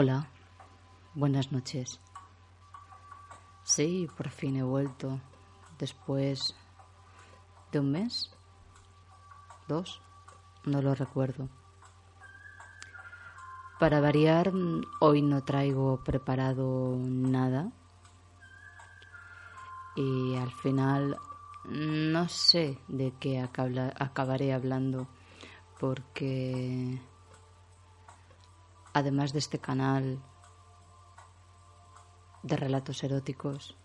Hola, buenas noches. Sí, por fin he vuelto. Después de un mes, dos, no lo recuerdo. Para variar, hoy no traigo preparado nada. Y al final no sé de qué acabaré hablando porque además de este canal de relatos eróticos,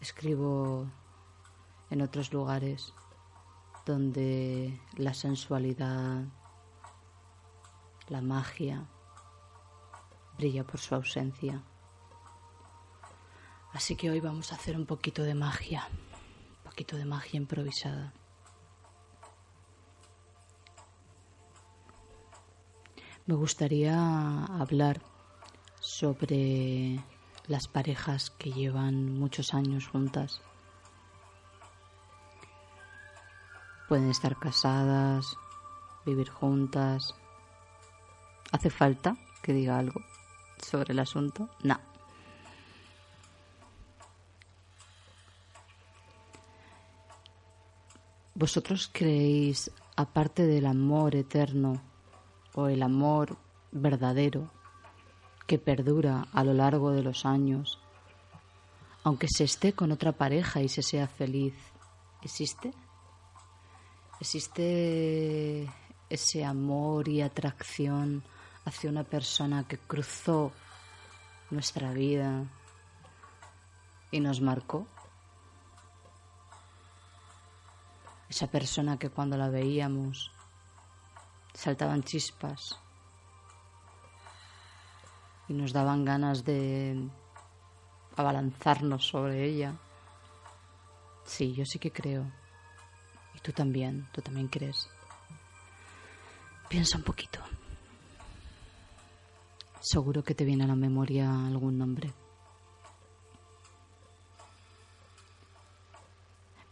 escribo en otros lugares donde la sensualidad, la magia brilla por su ausencia. Así que hoy vamos a hacer un poquito de magia, un poquito de magia improvisada. Me gustaría hablar sobre las parejas que llevan muchos años juntas. Pueden estar casadas, vivir juntas. ¿Hace falta que diga algo sobre el asunto? No. ¿Vosotros creéis, aparte del amor eterno, o el amor verdadero que perdura a lo largo de los años, aunque se esté con otra pareja y se sea feliz, ¿existe? ¿Existe ese amor y atracción hacia una persona que cruzó nuestra vida y nos marcó? Esa persona que cuando la veíamos saltaban chispas y nos daban ganas de abalanzarnos sobre ella. Sí, yo sí que creo. Y tú también, tú también crees. Piensa un poquito. Seguro que te viene a la memoria algún nombre.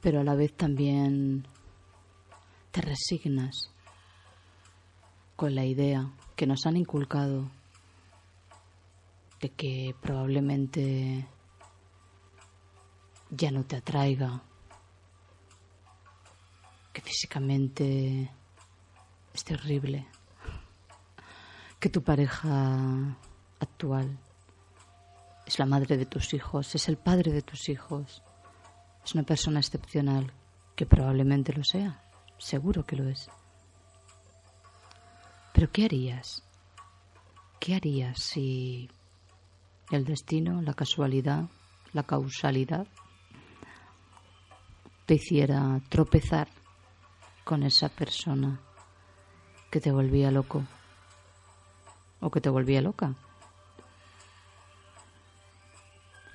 Pero a la vez también te resignas con la idea que nos han inculcado de que probablemente ya no te atraiga, que físicamente es terrible, que tu pareja actual es la madre de tus hijos, es el padre de tus hijos, es una persona excepcional, que probablemente lo sea, seguro que lo es. Pero ¿qué harías? ¿Qué harías si el destino, la casualidad, la causalidad te hiciera tropezar con esa persona que te volvía loco o que te volvía loca?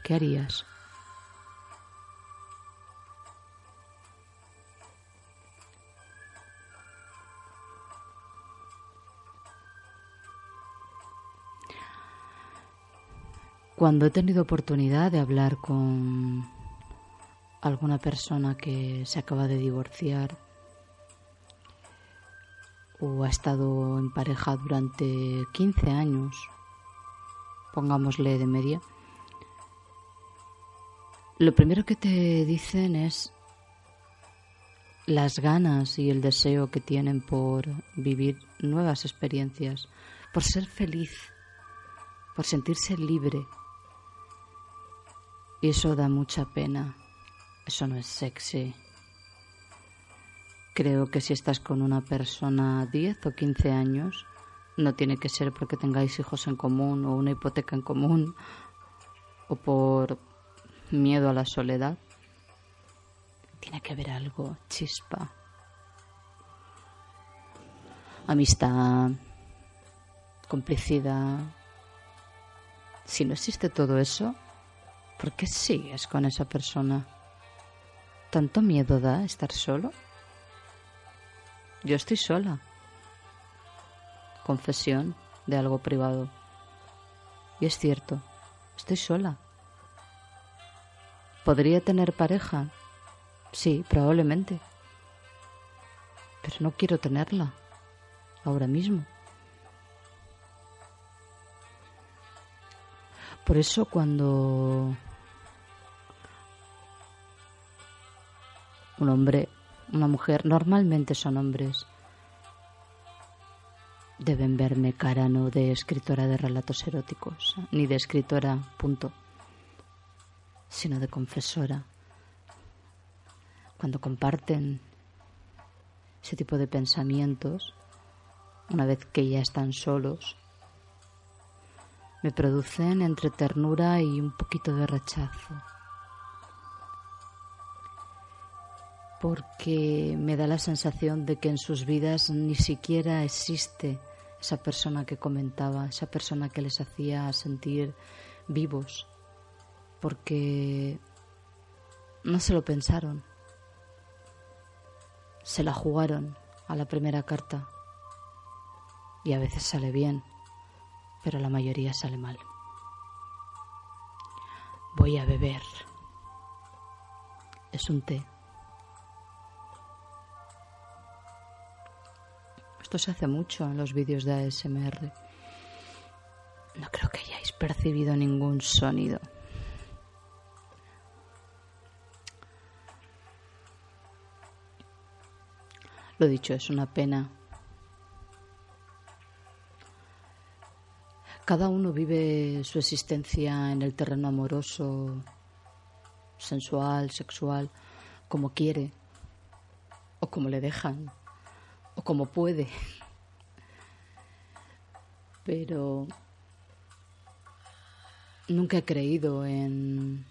¿Qué harías? Cuando he tenido oportunidad de hablar con alguna persona que se acaba de divorciar o ha estado en pareja durante 15 años, pongámosle de media, lo primero que te dicen es las ganas y el deseo que tienen por vivir nuevas experiencias, por ser feliz, por sentirse libre, y eso da mucha pena. Eso no es sexy. Creo que si estás con una persona 10 o 15 años, no tiene que ser porque tengáis hijos en común o una hipoteca en común o por miedo a la soledad. Tiene que haber algo, chispa. Amistad, complicidad. Si no existe todo eso, ¿Por qué sigues con esa persona? ¿Tanto miedo da estar solo? Yo estoy sola. Confesión de algo privado. Y es cierto, estoy sola. ¿Podría tener pareja? Sí, probablemente. Pero no quiero tenerla ahora mismo. Por eso cuando un hombre, una mujer, normalmente son hombres, deben verme cara no de escritora de relatos eróticos, ni de escritora, punto, sino de confesora. Cuando comparten ese tipo de pensamientos, una vez que ya están solos, me producen entre ternura y un poquito de rechazo. Porque me da la sensación de que en sus vidas ni siquiera existe esa persona que comentaba, esa persona que les hacía sentir vivos, porque no se lo pensaron, se la jugaron a la primera carta y a veces sale bien, pero la mayoría sale mal. Voy a beber. Es un té. Esto se hace mucho en los vídeos de ASMR. No creo que hayáis percibido ningún sonido. Lo dicho, es una pena Cada uno vive su existencia en el terreno amoroso, sensual, sexual, como quiere, o como le dejan, como puede. Pero nunca he creído en,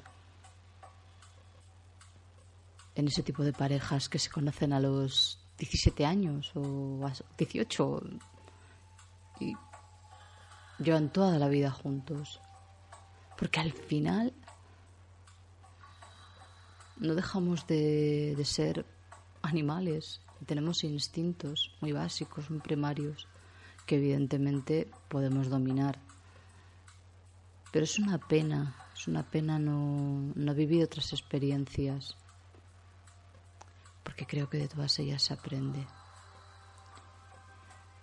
en ese tipo de parejas que se conocen a los 17 años o a 18 y llevan toda la vida juntos. Porque al final no dejamos de, de ser animales. Tenemos instintos muy básicos, muy primarios, que evidentemente podemos dominar. Pero es una pena, es una pena no, no vivir otras experiencias, porque creo que de todas ellas se aprende.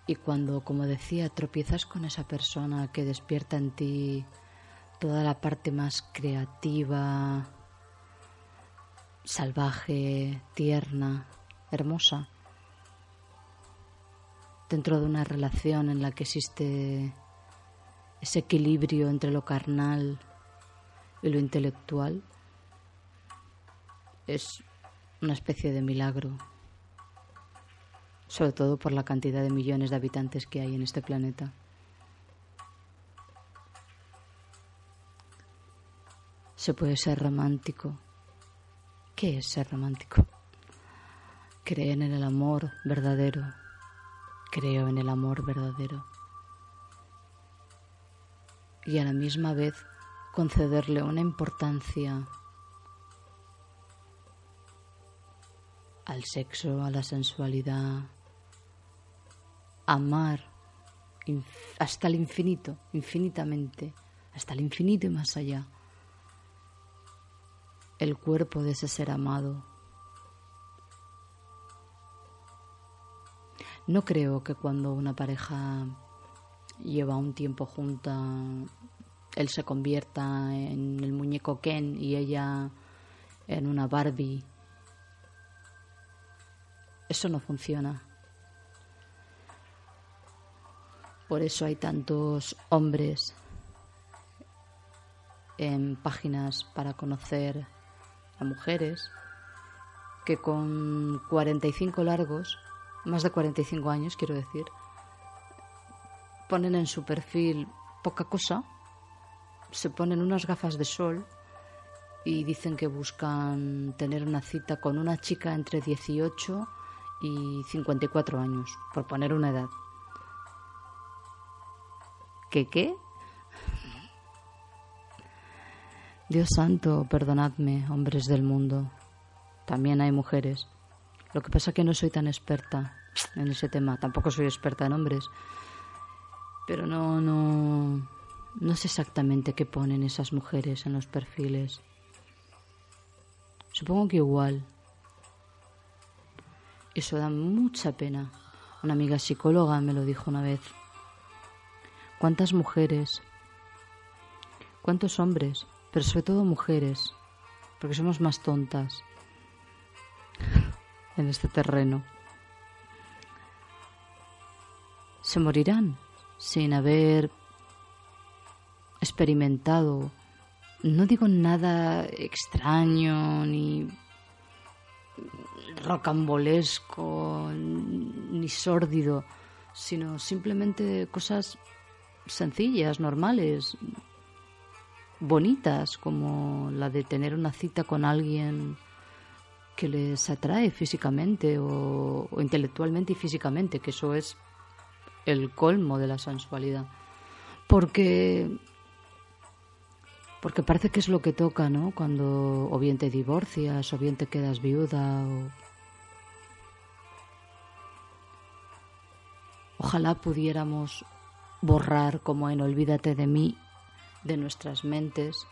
Y cuando, como decía, tropiezas con esa persona que despierta en ti toda la parte más creativa, salvaje, tierna, hermosa, dentro de una relación en la que existe ese equilibrio entre lo carnal y lo intelectual, es una especie de milagro sobre todo por la cantidad de millones de habitantes que hay en este planeta. Se puede ser romántico. ¿Qué es ser romántico? Creen en el amor verdadero. Creo en el amor verdadero. Y a la misma vez concederle una importancia al sexo, a la sensualidad, amar hasta el infinito, infinitamente, hasta el infinito y más allá, el cuerpo de ese ser amado. No creo que cuando una pareja lleva un tiempo junta, él se convierta en el muñeco Ken y ella en una Barbie. Eso no funciona. Por eso hay tantos hombres en páginas para conocer a mujeres que con 45 largos, más de 45 años quiero decir, ponen en su perfil poca cosa, se ponen unas gafas de sol y dicen que buscan tener una cita con una chica entre 18 y 54 años, por poner una edad. ¿Qué qué? Dios santo, perdonadme, hombres del mundo. También hay mujeres. Lo que pasa es que no soy tan experta en ese tema. Tampoco soy experta en hombres. Pero no, no, no sé exactamente qué ponen esas mujeres en los perfiles. Supongo que igual. Eso da mucha pena. Una amiga psicóloga me lo dijo una vez. ¿Cuántas mujeres ¿Cuántos hombres? Pero sobre todo mujeres, porque somos más tontas en este terreno. Se morirán sin haber experimentado, no digo nada extraño ni rocambolesco ni sórdido, sino simplemente cosas sencillas, normales, bonitas, como la de tener una cita con alguien que les atrae físicamente o, intelectualmente y físicamente, que eso es el colmo de la sensualidad. Porque porque parece que es lo que toca, ¿no? Cuando o bien te divorcias o bien te quedas viuda o Ojalá pudiéramos borrar como en Olvídate de mí de nuestras mentes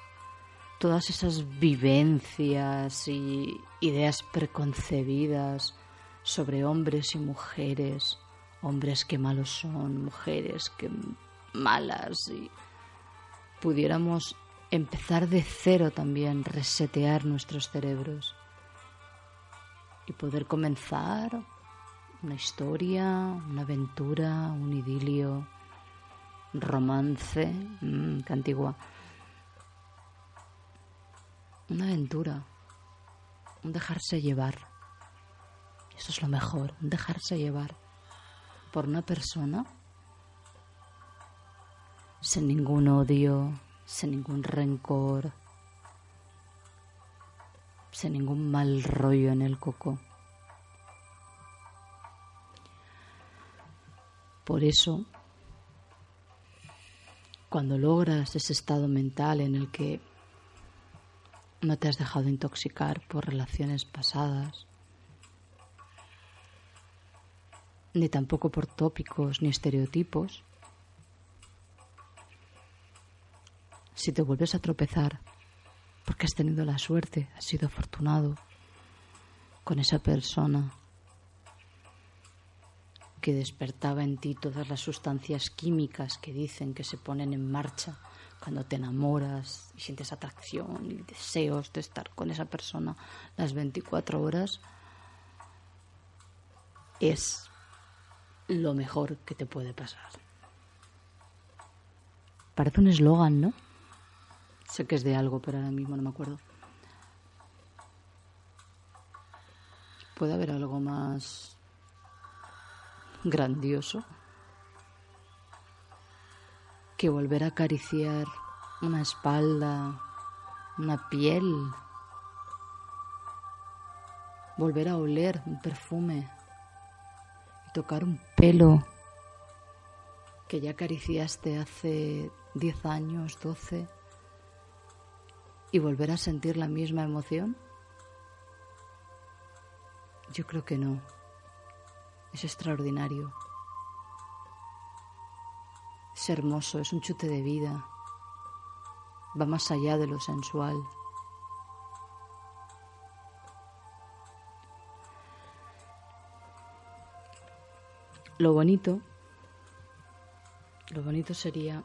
todas esas vivencias y ideas preconcebidas sobre hombres y mujeres, hombres que malos son, mujeres que malas y pudiéramos empezar de cero también, resetear nuestros cerebros y poder comenzar una historia, una aventura, un idilio, un romance, mmm, qué antigua. Una aventura, un dejarse llevar. Eso es lo mejor, un dejarse llevar por una persona sin ningún odio, sin ningún rencor, sin ningún mal rollo en el coco. Por eso, cuando logras ese estado mental en el que no te has dejado intoxicar por relaciones pasadas, ni tampoco por tópicos ni estereotipos, si te vuelves a tropezar porque has tenido la suerte, has sido afortunado con esa persona que despertaba en ti todas las sustancias químicas que dicen que se ponen en marcha cuando te enamoras y sientes atracción y deseos de estar con esa persona las 24 horas, es lo mejor que te puede pasar. Parece un eslogan, ¿no? Sé que es de algo, pero ahora mismo no me acuerdo. ¿Puede haber algo más grandioso que volver a acariciar una espalda, una piel, volver a oler un perfume y tocar un pelo que ya acariciaste hace 10 años, 12 y volver a sentir la misma emoción? Yo creo que no es extraordinario. Es hermoso, es un chute de vida. Va más allá de lo sensual. Lo bonito, lo bonito sería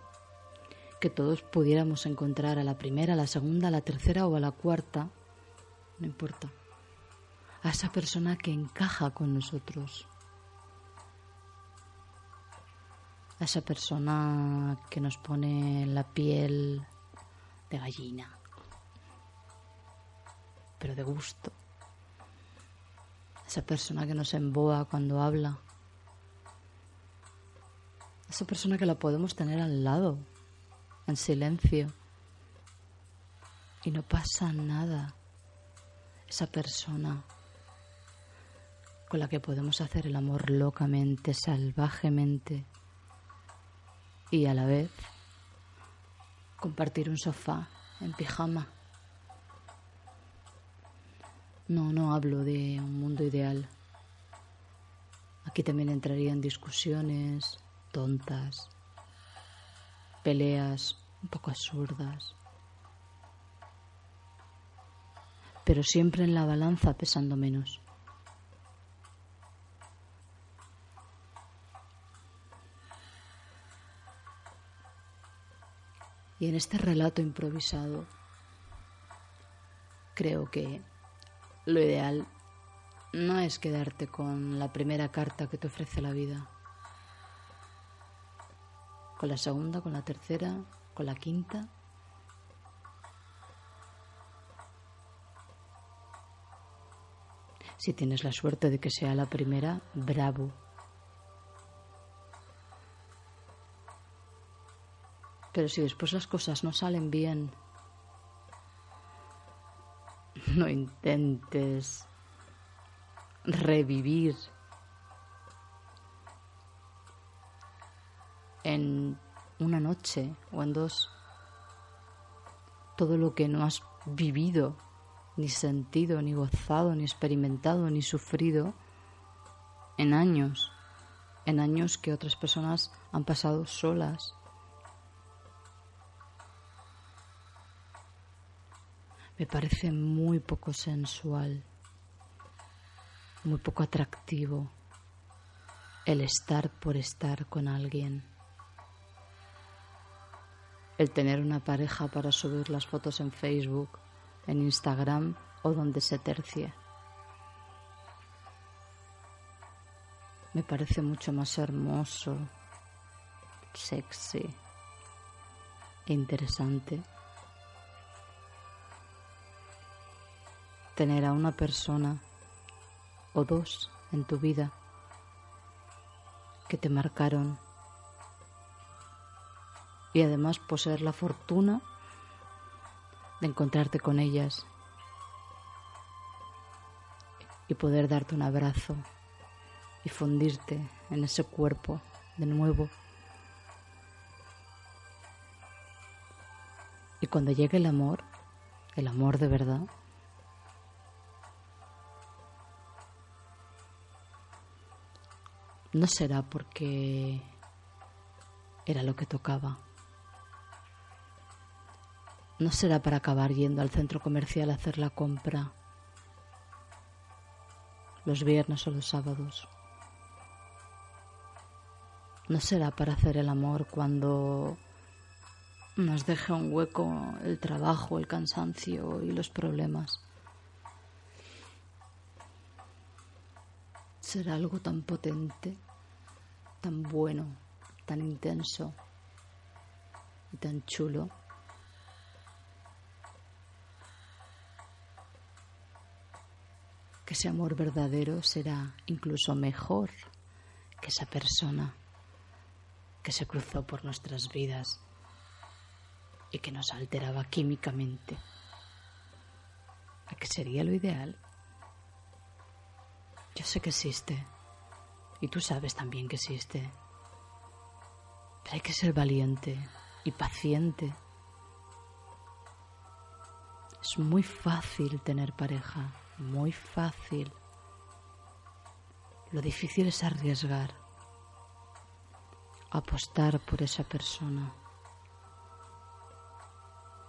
que todos pudiéramos encontrar a la primera, a la segunda, a la tercera o a la cuarta, no importa, a esa persona que encaja con nosotros, esa persona que nos pone la piel de gallina, pero de gusto. Esa persona que nos emboa cuando habla. Esa persona que la podemos tener al lado, en silencio. Y no pasa nada. Esa persona con la que podemos hacer el amor locamente, salvajemente y a la vez compartir un sofá en pijama. No, no hablo de un mundo ideal. Aquí también entrarían discusiones tontas, peleas un poco absurdas, pero siempre en la balanza pesando menos. Y en este relato improvisado creo que lo ideal no es quedarte con la primera carta que te ofrece la vida, con la segunda, con la tercera, con la quinta. Si tienes la suerte de que sea la primera, bravo. Pero si después las cosas no salen bien, no intentes revivir en una noche o en dos todo lo que no has vivido, ni sentido, ni gozado, ni experimentado, ni sufrido en años, en años que otras personas han pasado solas. Me parece muy poco sensual muy poco atractivo el estar por estar con alguien. El tener una pareja para subir las fotos en Facebook, en Instagram o donde se tercie. Me parece mucho más hermoso, sexy e interesante tener a una persona o dos en tu vida que te marcaron y además poseer la fortuna de encontrarte con ellas y poder darte un abrazo y fundirte en ese cuerpo de nuevo. Y cuando llegue el amor, el amor de verdad, no será porque era lo que tocaba. No será para acabar yendo al centro comercial a hacer la compra los viernes o los sábados. No será para hacer el amor cuando nos deje un hueco el trabajo, el cansancio y los problemas. Será algo tan potente, tan bueno, tan intenso y tan chulo. Que ese amor verdadero será incluso mejor que esa persona que se cruzó por nuestras vidas y que nos alteraba químicamente. ¿A qué sería lo ideal? Yo sé que existe. Y tú sabes también que existe. Pero hay que ser valiente y paciente. Es muy fácil tener pareja, muy fácil. Lo difícil es arriesgar, apostar por esa persona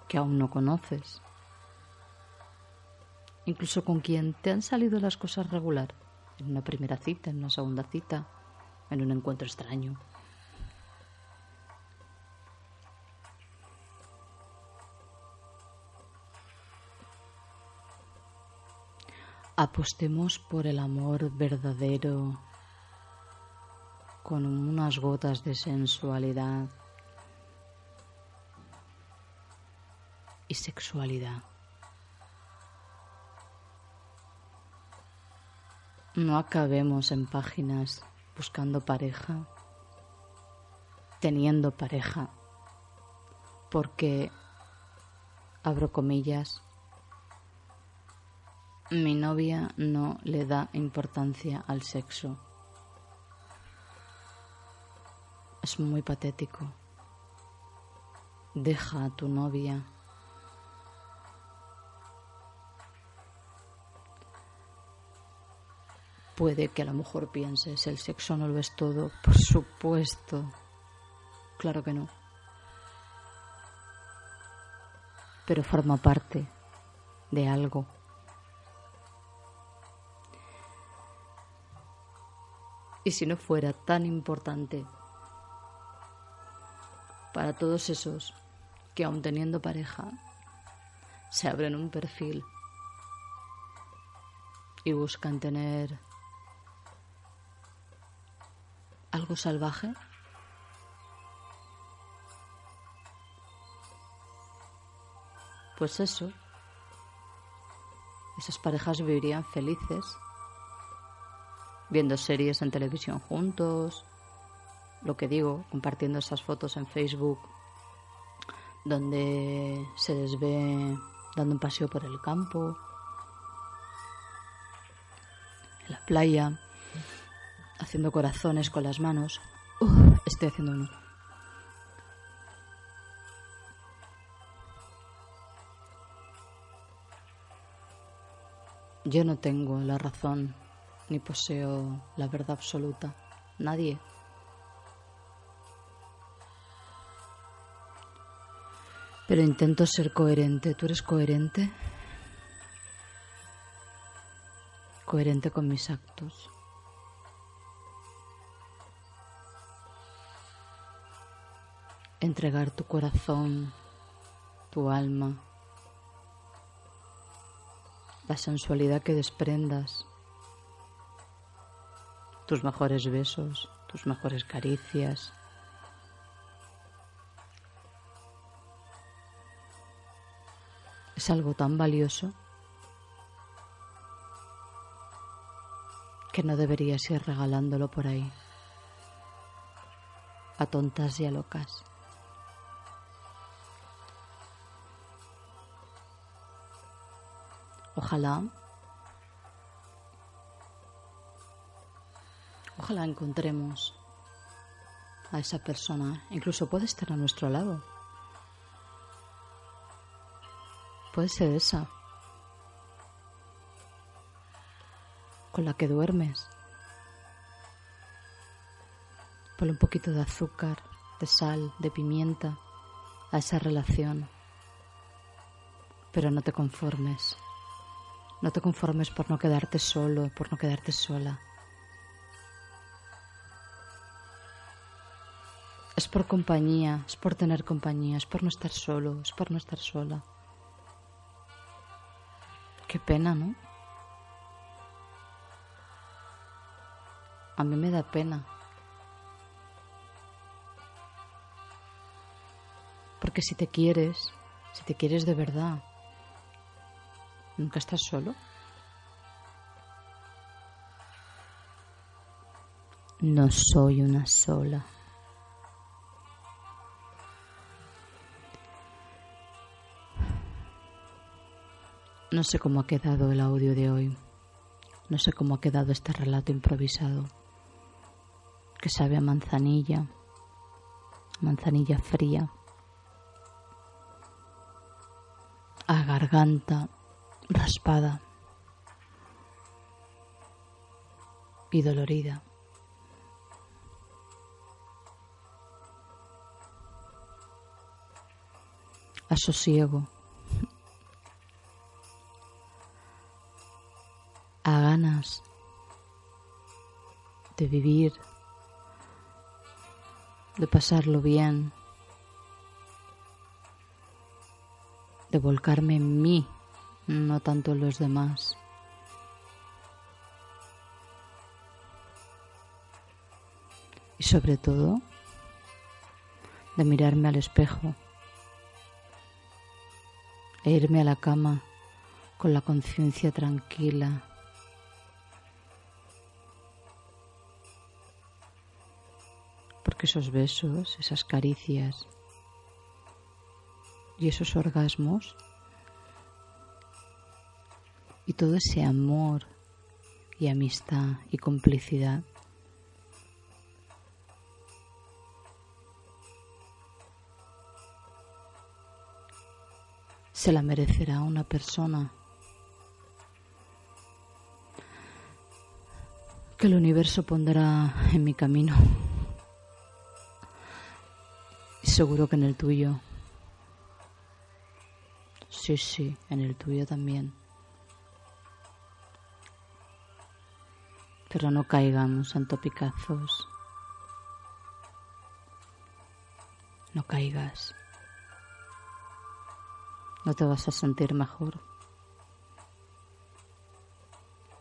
que aún no conoces, incluso con quien te han salido las cosas regular en una primera cita, en una segunda cita, en un encuentro extraño. Apostemos por el amor verdadero con unas gotas de sensualidad y sexualidad. No acabemos en páginas buscando pareja, teniendo pareja, porque, abro comillas, mi novia no le da importancia al sexo. Es muy patético. Deja a tu novia Puede que a lo mejor pienses, el sexo no lo es todo. Por supuesto. Claro que no. Pero forma parte de algo. Y si no fuera tan importante para todos esos que aun teniendo pareja, se abren un perfil y buscan tener algo salvaje. Pues eso, esas parejas vivirían felices, viendo series en televisión juntos, lo que digo, compartiendo esas fotos en Facebook, donde se les ve dando un paseo por el campo, en la playa, haciendo corazones con las manos. estoy haciendo uno. Yo no tengo la razón ni poseo la verdad absoluta. Nadie. Pero intento ser coherente. ¿Tú eres coherente? Coherente con mis actos. Entregar tu corazón, tu alma, la sensualidad que desprendas, tus mejores besos, tus mejores caricias, es algo tan valioso que no deberías ir regalándolo por ahí a tontas y a locas. Ojalá, ojalá encontremos a esa persona, incluso puede estar a nuestro lado Puede ser esa. Con la que duermes. Ponle un poquito de azúcar, de sal, de pimienta a esa relación. Pero no te conformes. No te conformes por no quedarte solo, por no quedarte sola. Es por compañía, es por tener compañía, es por no estar solo, es por no estar sola. Qué pena, ¿no? A mí me da pena. Porque si te quieres, si te quieres de verdad, nunca estás solo. No soy una sola. No sé cómo ha quedado el audio de hoy. No sé cómo ha quedado este relato improvisado. Que sabe a manzanilla, manzanilla fría, a garganta raspada y dolorida. A sosiego. A ganas de vivir, de pasarlo bien, de volcarme en mí, no tanto en los demás. Y sobre todo, de mirarme al espejo e irme a la cama con la conciencia tranquila porque esos besos, esas caricias y esos orgasmos y todo ese amor y amistad y complicidad se la merecerá una persona que el universo pondrá en mi camino seguro que en el tuyo. Sí, sí, en el tuyo también. Pero no caigamos en topicazos. No caigas. no te vas a sentir mejor.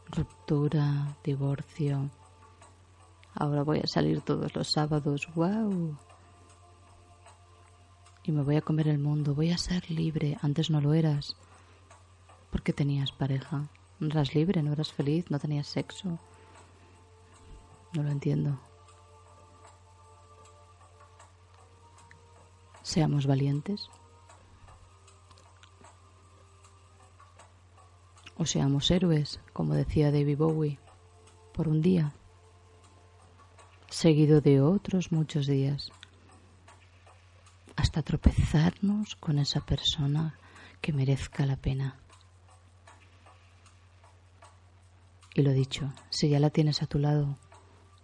Ruptura, divorcio. Ahora voy a salir todos los sábados. ¡Wow! Y me voy a comer el mundo. Voy a ser libre. Antes no lo eras. Porque tenías pareja. No eras libre, no eras feliz, no tenías sexo. No lo entiendo. Seamos valientes. O seamos héroes, como decía David Bowie, por un día, seguido de otros muchos días, hasta tropezarnos con esa persona que merezca la pena. Y lo dicho, si ya la tienes a tu lado,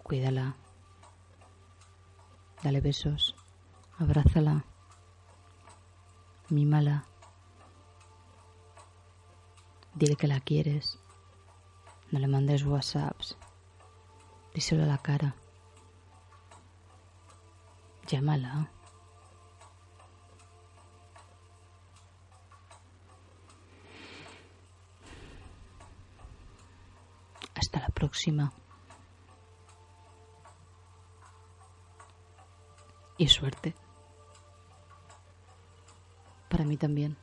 cuídala. Dale besos, abrázala, mímala. Dile que la quieres. No le mandes WhatsApps. Díselo a la cara. Llámala. Hasta la próxima. Y suerte. Para mí también.